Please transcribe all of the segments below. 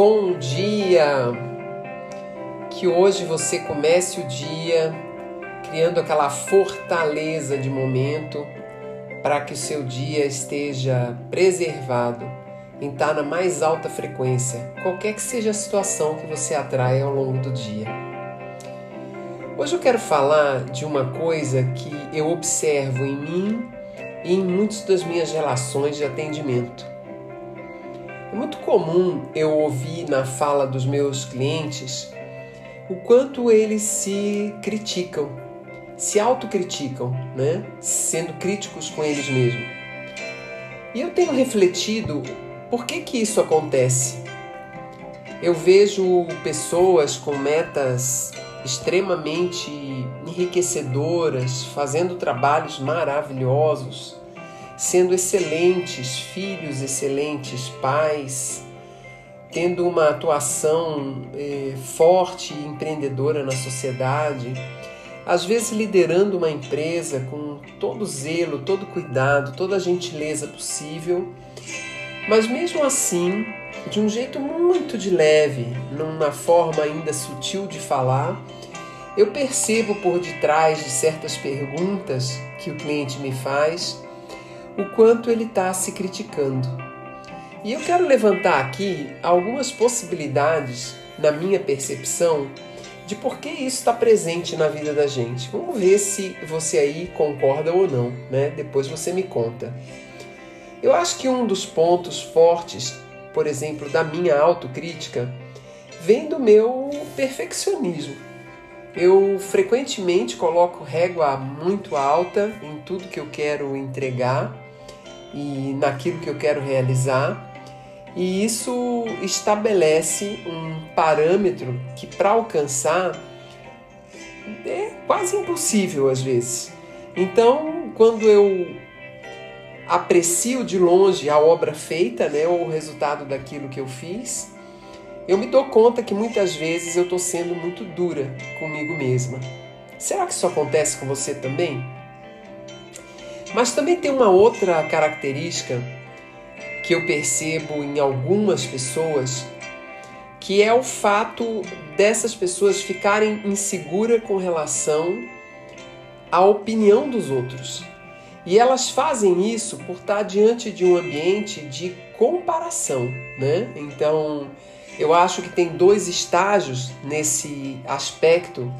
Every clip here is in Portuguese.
Bom dia! Que hoje você comece o dia criando aquela fortaleza de momento para que o seu dia esteja preservado em estar na mais alta frequência, qualquer que seja a situação que você atrai ao longo do dia. Hoje eu quero falar de uma coisa que eu observo em mim e em muitas das minhas relações de atendimento. Muito comum eu ouvir na fala dos meus clientes o quanto eles se criticam, se autocriticam, né? sendo críticos com eles mesmos. E eu tenho refletido por que, que isso acontece. Eu vejo pessoas com metas extremamente enriquecedoras, fazendo trabalhos maravilhosos, sendo excelentes filhos, excelentes pais, tendo uma atuação eh, forte e empreendedora na sociedade, às vezes liderando uma empresa com todo zelo, todo cuidado, toda a gentileza possível, mas mesmo assim, de um jeito muito de leve, numa forma ainda sutil de falar, eu percebo por detrás de certas perguntas que o cliente me faz o quanto ele está se criticando. E eu quero levantar aqui algumas possibilidades, na minha percepção, de por que isso está presente na vida da gente. Vamos ver se você aí concorda ou não, né? Depois você me conta. Eu acho que um dos pontos fortes, por exemplo, da minha autocrítica, vem do meu perfeccionismo. Eu frequentemente coloco régua muito alta em tudo que eu quero entregar e naquilo que eu quero realizar. E isso estabelece um parâmetro que, para alcançar, é quase impossível às vezes. Então, quando eu aprecio de longe a obra feita, né, ou o resultado daquilo que eu fiz, eu me dou conta que muitas vezes eu estou sendo muito dura comigo mesma. Será que isso acontece com você também? Mas também tem uma outra característica que eu percebo em algumas pessoas, que é o fato dessas pessoas ficarem inseguras com relação à opinião dos outros. E elas fazem isso por estar diante de um ambiente de comparação, né? Então, eu acho que tem dois estágios nesse aspecto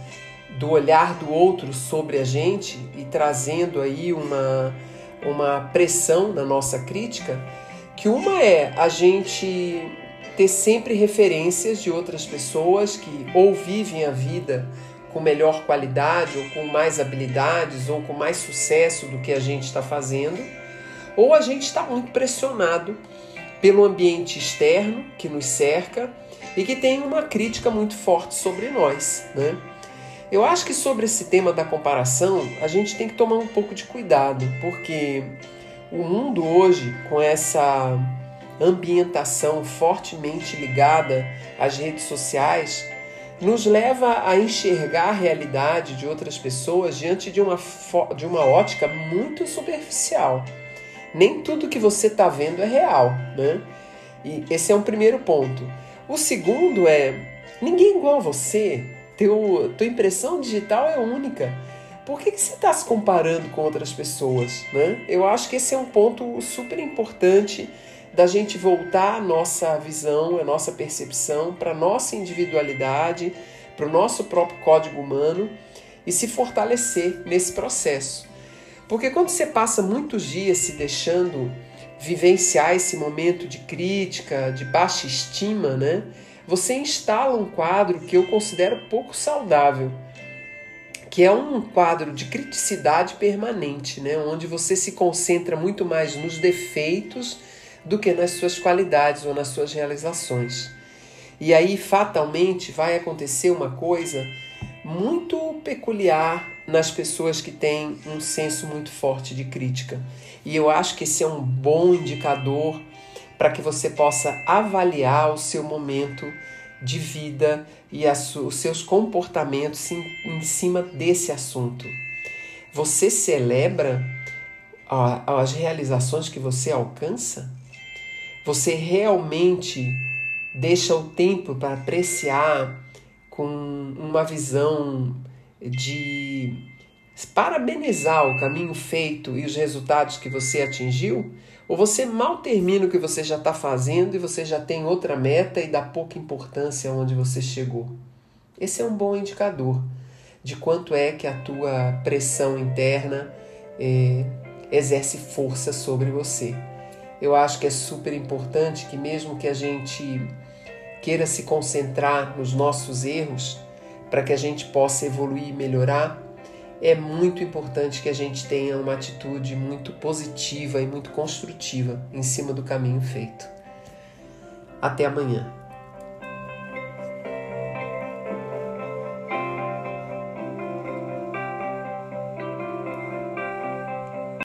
do olhar do outro sobre a gente e trazendo aí uma, uma pressão na nossa crítica, que uma é a gente ter sempre referências de outras pessoas que ou vivem a vida com melhor qualidade, ou com mais habilidades, ou com mais sucesso do que a gente está fazendo, ou a gente está muito pressionado pelo ambiente externo que nos cerca e que tem uma crítica muito forte sobre nós, né? Eu acho que sobre esse tema da comparação, a gente tem que tomar um pouco de cuidado, porque o mundo hoje, com essa ambientação fortemente ligada às redes sociais, nos leva a enxergar a realidade de outras pessoas diante de uma, de uma ótica muito superficial. Nem tudo que você está vendo é real, né? E esse é um primeiro ponto. O segundo é: ninguém é igual a você, teu, tua impressão digital é única. Por que, que você está se comparando com outras pessoas? Né? Eu acho que esse é um ponto super importante da gente voltar a nossa visão, a nossa percepção para a nossa individualidade, para o nosso próprio código humano e se fortalecer nesse processo. Porque quando você passa muitos dias se deixando vivenciar esse momento de crítica, de baixa estima, né? Você instala um quadro que eu considero pouco saudável, que é um quadro de criticidade permanente, né? onde você se concentra muito mais nos defeitos do que nas suas qualidades ou nas suas realizações. E aí, fatalmente, vai acontecer uma coisa muito peculiar nas pessoas que têm um senso muito forte de crítica. E eu acho que esse é um bom indicador para que você possa avaliar o seu momento de vida e os seus comportamentos em, cima desse assunto. Você celebra as realizações que você alcança? Você realmente deixa o tempo para apreciar com uma visão de parabenizar o caminho feito e os resultados que você atingiu? Ou você mal termina o que você já está fazendo e você já tem outra meta e dá pouca importância onde você chegou? Esse é um bom indicador de quanto é que a tua pressão interna é, exerce força sobre você. Eu acho que é super importante que, mesmo que a gente queira se concentrar nos nossos erros, para que a gente possa evoluir e melhorar, é muito importante que a gente tenha uma atitude muito positiva e muito construtiva em cima do caminho feito. Até amanhã.